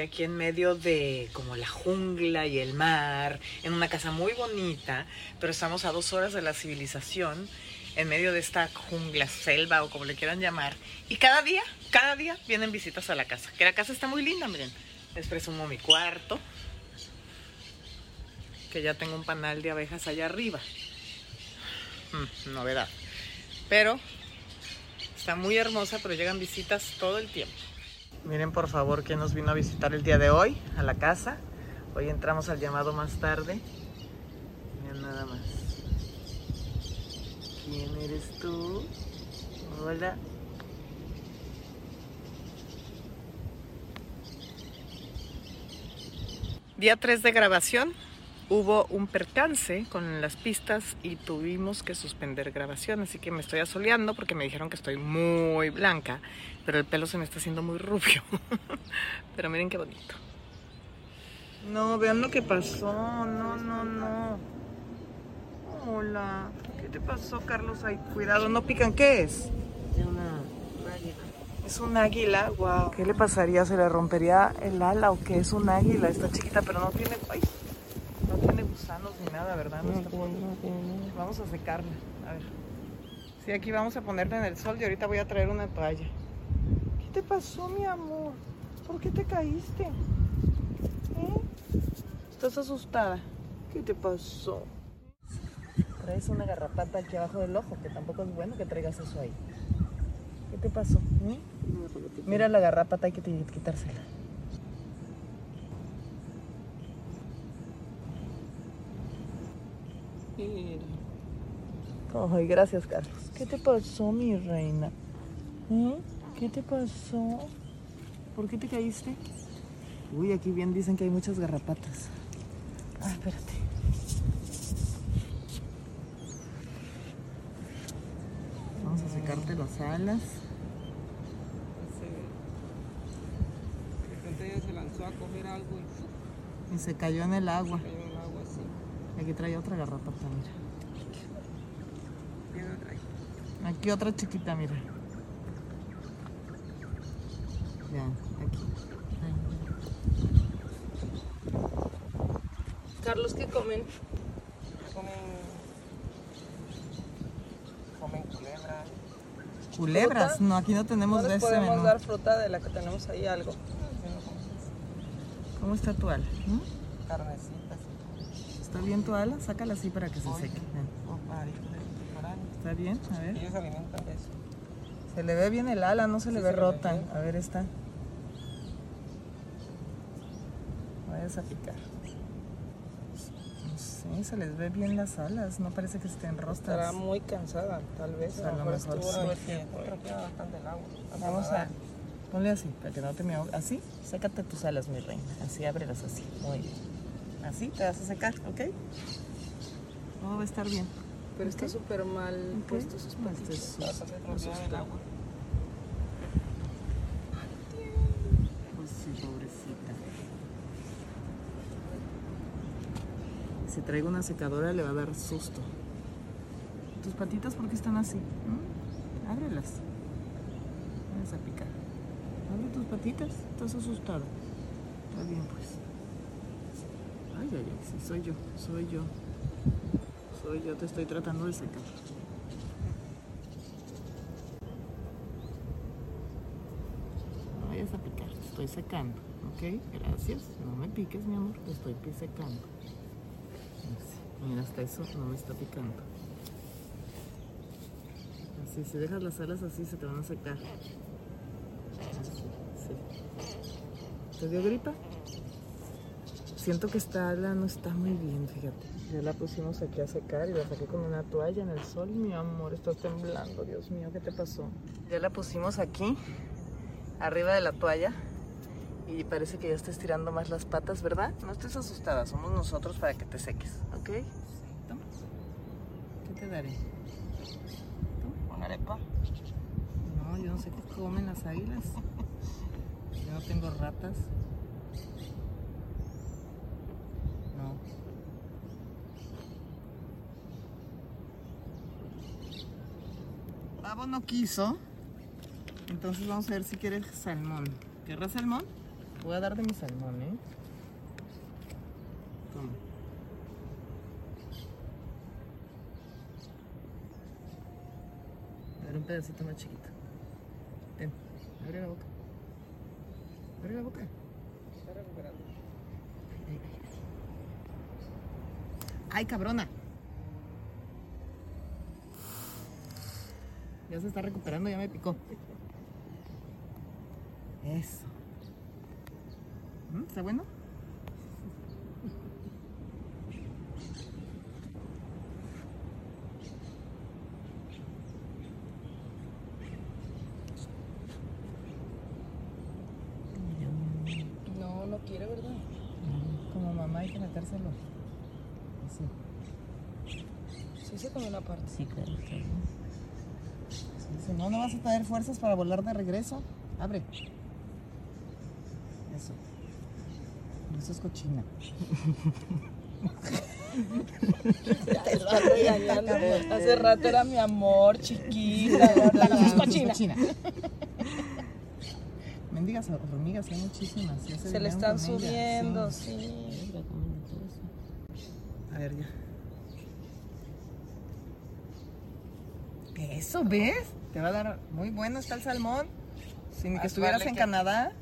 aquí en medio de como la jungla y el mar, en una casa muy bonita, pero estamos a dos horas de la civilización, en medio de esta jungla, selva o como le quieran llamar. Y cada día, cada día vienen visitas a la casa, que la casa está muy linda, miren. Les presumo mi cuarto, que ya tengo un panal de abejas allá arriba. Mm, novedad. Pero está muy hermosa, pero llegan visitas todo el tiempo. Miren por favor quién nos vino a visitar el día de hoy a la casa. Hoy entramos al llamado más tarde. Miren nada más. ¿Quién eres tú? Hola. Día 3 de grabación hubo un percance con las pistas y tuvimos que suspender grabación, así que me estoy asoleando porque me dijeron que estoy muy blanca, pero el pelo se me está haciendo muy rubio. pero miren qué bonito. No, vean lo que pasó, no, no, no. Hola, ¿qué te pasó, Carlos? Ay, cuidado, no pican, ¿qué es? Una, águila. Es un águila, wow. ¿Qué le pasaría? ¿Se le rompería el ala o qué es un águila? Está chiquita, pero no tiene... Ay, no tiene gusanos ni nada, ¿verdad? No está- Vamos a secarla. A ver. Sí, aquí vamos a ponerla en el sol y ahorita voy a traer una toalla. ¿Qué te pasó, mi amor? ¿Por qué te caíste? ¿Eh? ¿Estás asustada? ¿Qué te pasó? Traes una garrapata aquí abajo del ojo, que tampoco es bueno que traigas eso ahí. ¿Qué te pasó? ¿Eh? Mira la garrapata, hay que quitársela. Ay, gracias, Carlos. ¿Qué te pasó, mi reina? ¿Eh? ¿Qué te pasó? ¿Por qué te caíste? Uy, aquí bien dicen que hay muchas garrapatas. Ah, espérate. Vamos a secarte las alas. De repente ella se lanzó a coger algo y. Y se cayó en el agua. cayó en el agua así. Y aquí trae otra garrapata, mira. ¿Quién la trae? Aquí otra chiquita, mira. Ya, aquí. Carlos, ¿qué comen? Comen. Comen culebra. Culebras, ¿Fruta? no, aquí no tenemos No de les ese podemos menú. dar fruta de la que tenemos ahí algo. ¿Cómo está tu ala? ¿Mm? Carnecitas. ¿Está bien tu ala? Sácala así para que se Oye. seque. ¿Está bien? A ver. Ellos alimentan eso. Se le ve bien el ala, no se le ve se ve rota. A ver, está. Vayas a picar. Sí, se les ve bien las alas, no parece que estén Estará rostas. muy cansada, tal vez. A lo mejor sí. Vamos a... Ponle así, para que no te me ahogue. ¿Así? Sécate tus alas, mi reina. Así, ábrelas así. Muy bien. Así te vas a secar, ¿ok? Todo va a estar bien. Pero está súper mal Ok. puesto sus hacer propiedad del agua. Pues sí, pobrecita. Si traigo una secadora le va a dar susto. ¿Tus patitas por qué están así? ¿Mm? Ábrelas. Vamos a picar. Abre tus patitas. Estás asustado. Está bien, pues. Ay, ay, ay. Sí, soy yo. Soy yo. Yo. Te estoy tratando de secar. No vayas a picar, estoy secando, ¿ok? Gracias, no me piques, mi amor, te estoy secando. Mira, hasta eso no me está picando. Así, si dejas las alas así, se te van a secar. Así, sí. ¿Te dio gripa? Siento que esta ala no está muy bien, fíjate. Ya la pusimos aquí a secar y la saqué con una toalla en el sol. Mi amor, estás temblando, Dios mío, ¿qué te pasó? Ya la pusimos aquí arriba de la toalla y parece que ya está estirando más las patas, ¿verdad? No estés asustada, somos nosotros para que te seques, ¿ok? Toma. ¿Qué te daré? Una arepa. No, yo no sé qué comen las águilas. Yo no tengo ratas. No. Pavo no quiso. Entonces vamos a ver si quiere salmón. ¿Querrás salmón? Voy a dar de mi salmón, ¿eh? Toma. A ver, un pedacito más chiquito. Ten, abre la boca. Abre la boca. Está recuperando. ¡Ay, cabrona! Ya se está recuperando, ya me picó. Eso. ¿Mm? ¿Está bueno? No, no quiere, ¿verdad? Como mamá hay que metérselo. Así. Sí se comió una parte. Sí, claro, claro. Si no, no vas a tener fuerzas para volar de regreso. Abre. Eso. Eso es cochina. Te está regañando. Hace rato era mi amor, chiquita. ahora es cochina. Mendigas hormigas, hay muchísimas. ya Se le están subiendo, sí. sí. A ver, ya. Eso, ¿ves? Te va a dar muy bueno está el salmón. Sin que Más estuvieras vale en que- Canadá.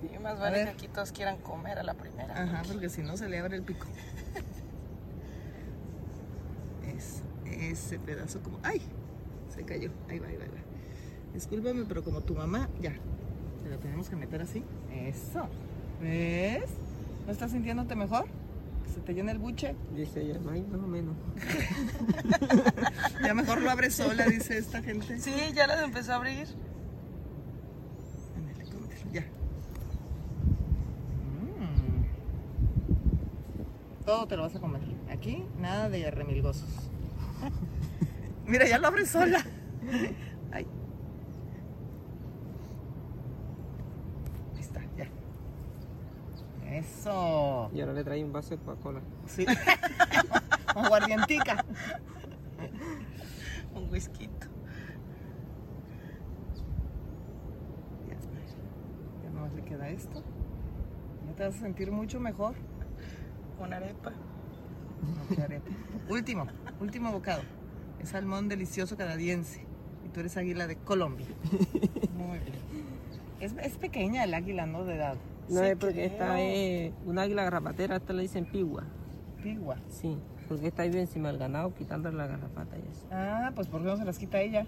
Sí, más vale que aquí todos quieran comer a la primera. Ajá, porque si no se le abre el pico. Eso, ese pedazo como. ¡Ay! Se cayó. Ahí va, ahí va, ahí va. Discúlpame, pero como tu mamá, ya. Se lo tenemos que meter así. Eso. ¿Ves? ¿No estás sintiéndote mejor? ¿Que se te llena el buche? Dice ella, no hay más o menos. Ya mejor lo abre sola, dice esta gente. Sí, ya las empezó a abrir. Ya. Mm. Todo te lo vas a comer. Aquí nada de remilgosos. Mira, ya lo abre sola. Ay. Ahí está, ya. Eso. Y ahora le trae un vaso de Coca-Cola. Sí. Con guardiantica. Un whisky. Ya, ya nomás le queda esto. Ya te vas a sentir mucho mejor. Una arepa. No, qué arepa. último, último bocado. Es salmón delicioso canadiense. Y tú eres águila de Colombia. Muy bien. Es, es pequeña el águila, ¿no? De edad. No Sí, es porque esta creo. es una águila garrapatera, esta le dicen pigua. Pigua. Sí, porque esta vive encima del ganado quitándole la garrapata y eso. Ah, pues por qué no se las quita ella.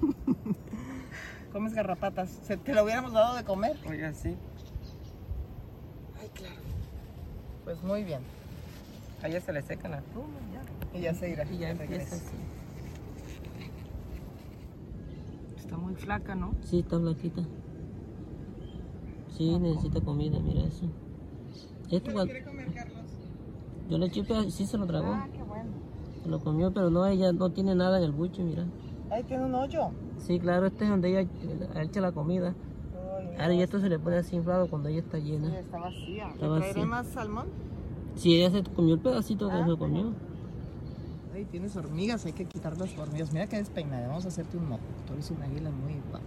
Comes garrapatas. Se, te lo hubiéramos dado de comer. Oiga, sí. Ay, claro. Pues muy bien. A ella se le seca la pluma ya. Y ya se irá. Y ya regresa. empieza así. Está muy flaca, ¿no? Sí, está flaquita. Sí, necesita comida, mira eso. Esto cual- comer, Carlos? yo le chupé, sí se lo tragó. Ah, qué bueno. Se lo comió, pero no, ella no tiene nada en el buche, mira. Ay, tiene un hoyo. Sí, claro, este es donde ella eh, echa la comida. Ay. Ahora, y esto se le pone así inflado cuando ella está Sí, llena. está vacía. Está ¿Le traeré más salmón? Sí, ella se comió el pedacito que Ah, se comió. Ay, tienes hormigas, hay que quitar las hormigas. Mira que despeinada, vamos a hacerte un mojo. Tú eres una águila muy guapa.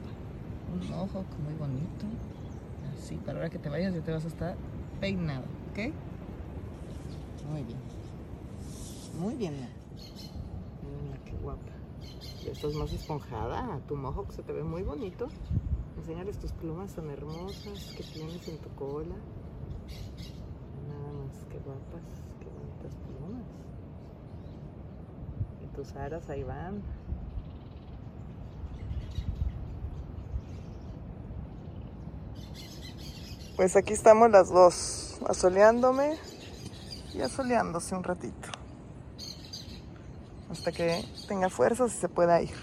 Un mojo muy bonito. Así, para ahora que te vayas ya te vas a estar peinado, ¿ok? Muy bien. Muy bien. Mira, qué guapa. Ya estás más esponjada. Tu mohawk se te ve muy bonito. Enséñales tus plumas tan hermosas que tienes en tu cola. Nada más, qué guapas, qué bonitas plumas. Y tus aras ahí van. Pues aquí estamos las dos, asoleándome y asoleándose un ratito. Hasta que tenga fuerzas y se pueda ir.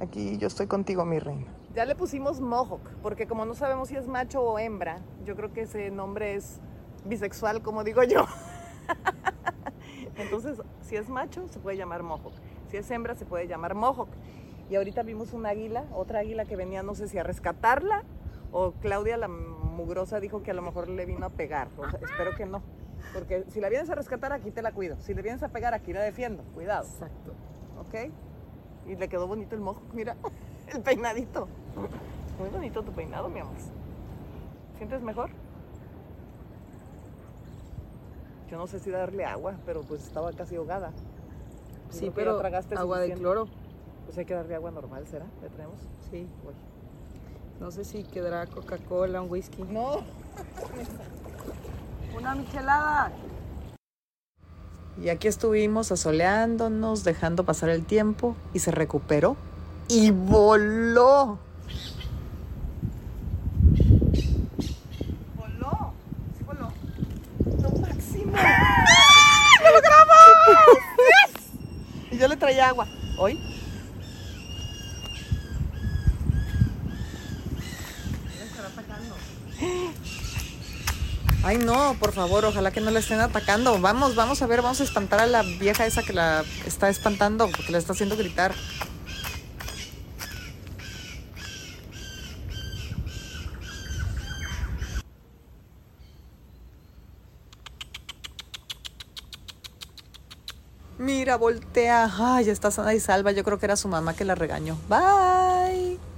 Aquí yo estoy contigo, mi reina. Ya le pusimos mohawk, porque como no sabemos si es macho o hembra, yo creo que ese nombre es bisexual, como digo yo. Entonces, si es macho, se puede llamar mohawk. Si es hembra, se puede llamar mohawk. Y ahorita vimos una águila, otra águila que venía, no sé si a rescatarla, o Claudia, la mugrosa, dijo que a lo mejor le vino a pegar. O sea, espero que no. Porque si la vienes a rescatar, aquí te la cuido. Si le vienes a pegar, aquí la defiendo. Cuidado. Exacto. ¿Ok? Y le quedó bonito el mohawk, mira, el peinadito. Muy bonito tu peinado, mi amor. sientes mejor? Yo no sé si darle agua, pero pues estaba casi ahogada. Sí, pero tragaste agua de cloro. Pues hay que darle agua normal, ¿será? ¿Le traemos? Sí. Uy. No sé si quedará Coca-Cola, un whisky. No. Una michelada. Y aquí estuvimos asoleándonos, dejando pasar el tiempo y se recuperó y voló. Voló, sí voló. Lo máximo. ¡Lo logramos! Y yo le traía agua. ¿Hoy? Ay, no, por favor, ojalá que no la estén atacando. Vamos, vamos a ver, vamos a espantar a la vieja esa que la está espantando, porque la está haciendo gritar. Mira, voltea. Ay, ya está sana y salva. Yo creo que era su mamá que la regañó. Bye.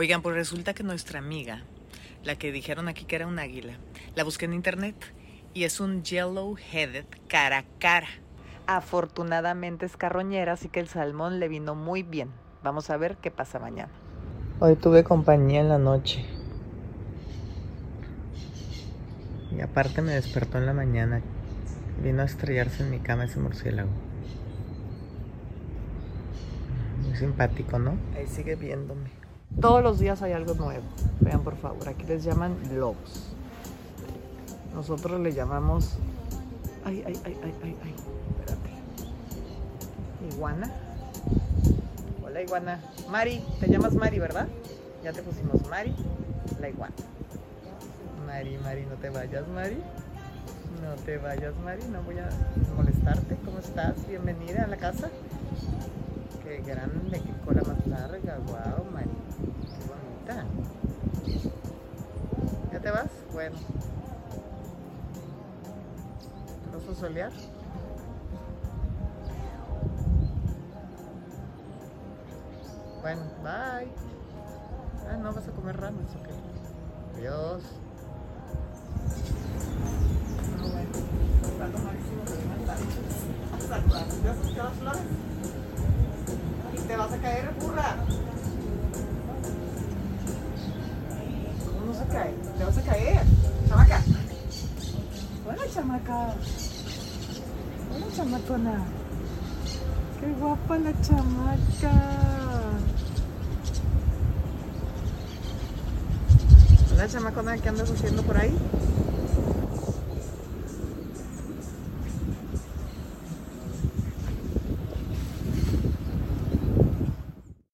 Oigan, pues resulta que nuestra amiga, la que dijeron aquí que era un águila, la busqué en internet y es un yellow headed cara a cara. Afortunadamente es carroñera, así que el salmón le vino muy bien. Vamos a ver qué pasa mañana. Hoy tuve compañía en la noche. Y aparte me despertó en la mañana. Vino a estrellarse en mi cama ese murciélago. Muy simpático, ¿no? Ahí sigue viéndome. Todos los días hay algo nuevo. Vean por favor, aquí les llaman lobos. Nosotros le llamamos. Ay, ay, ay, ay, ay, ay. Espérate. Iguana. Hola, iguana. Mari, te llamas Mari, ¿verdad? Ya te pusimos Mari, la iguana. Mari, Mari, no te vayas, Mari. No te vayas, Mari, no voy a molestarte. ¿Cómo estás? Bienvenida a la casa. Qué grande, qué cola más larga. Wow, Mari. Qué bonita. ¿Ya te vas? Bueno. ¿Te vas a solear? Bueno, bye. Ah, no vas a comer ramas, ok. Adiós. Y te vas a caer, burra. ¿Cómo no se cae? Te vas a caer. Chamaca. Hola, chamaca. Hola, chamacona. Qué guapa la chamaca. Hola, chamacona, ¿qué andas haciendo por ahí?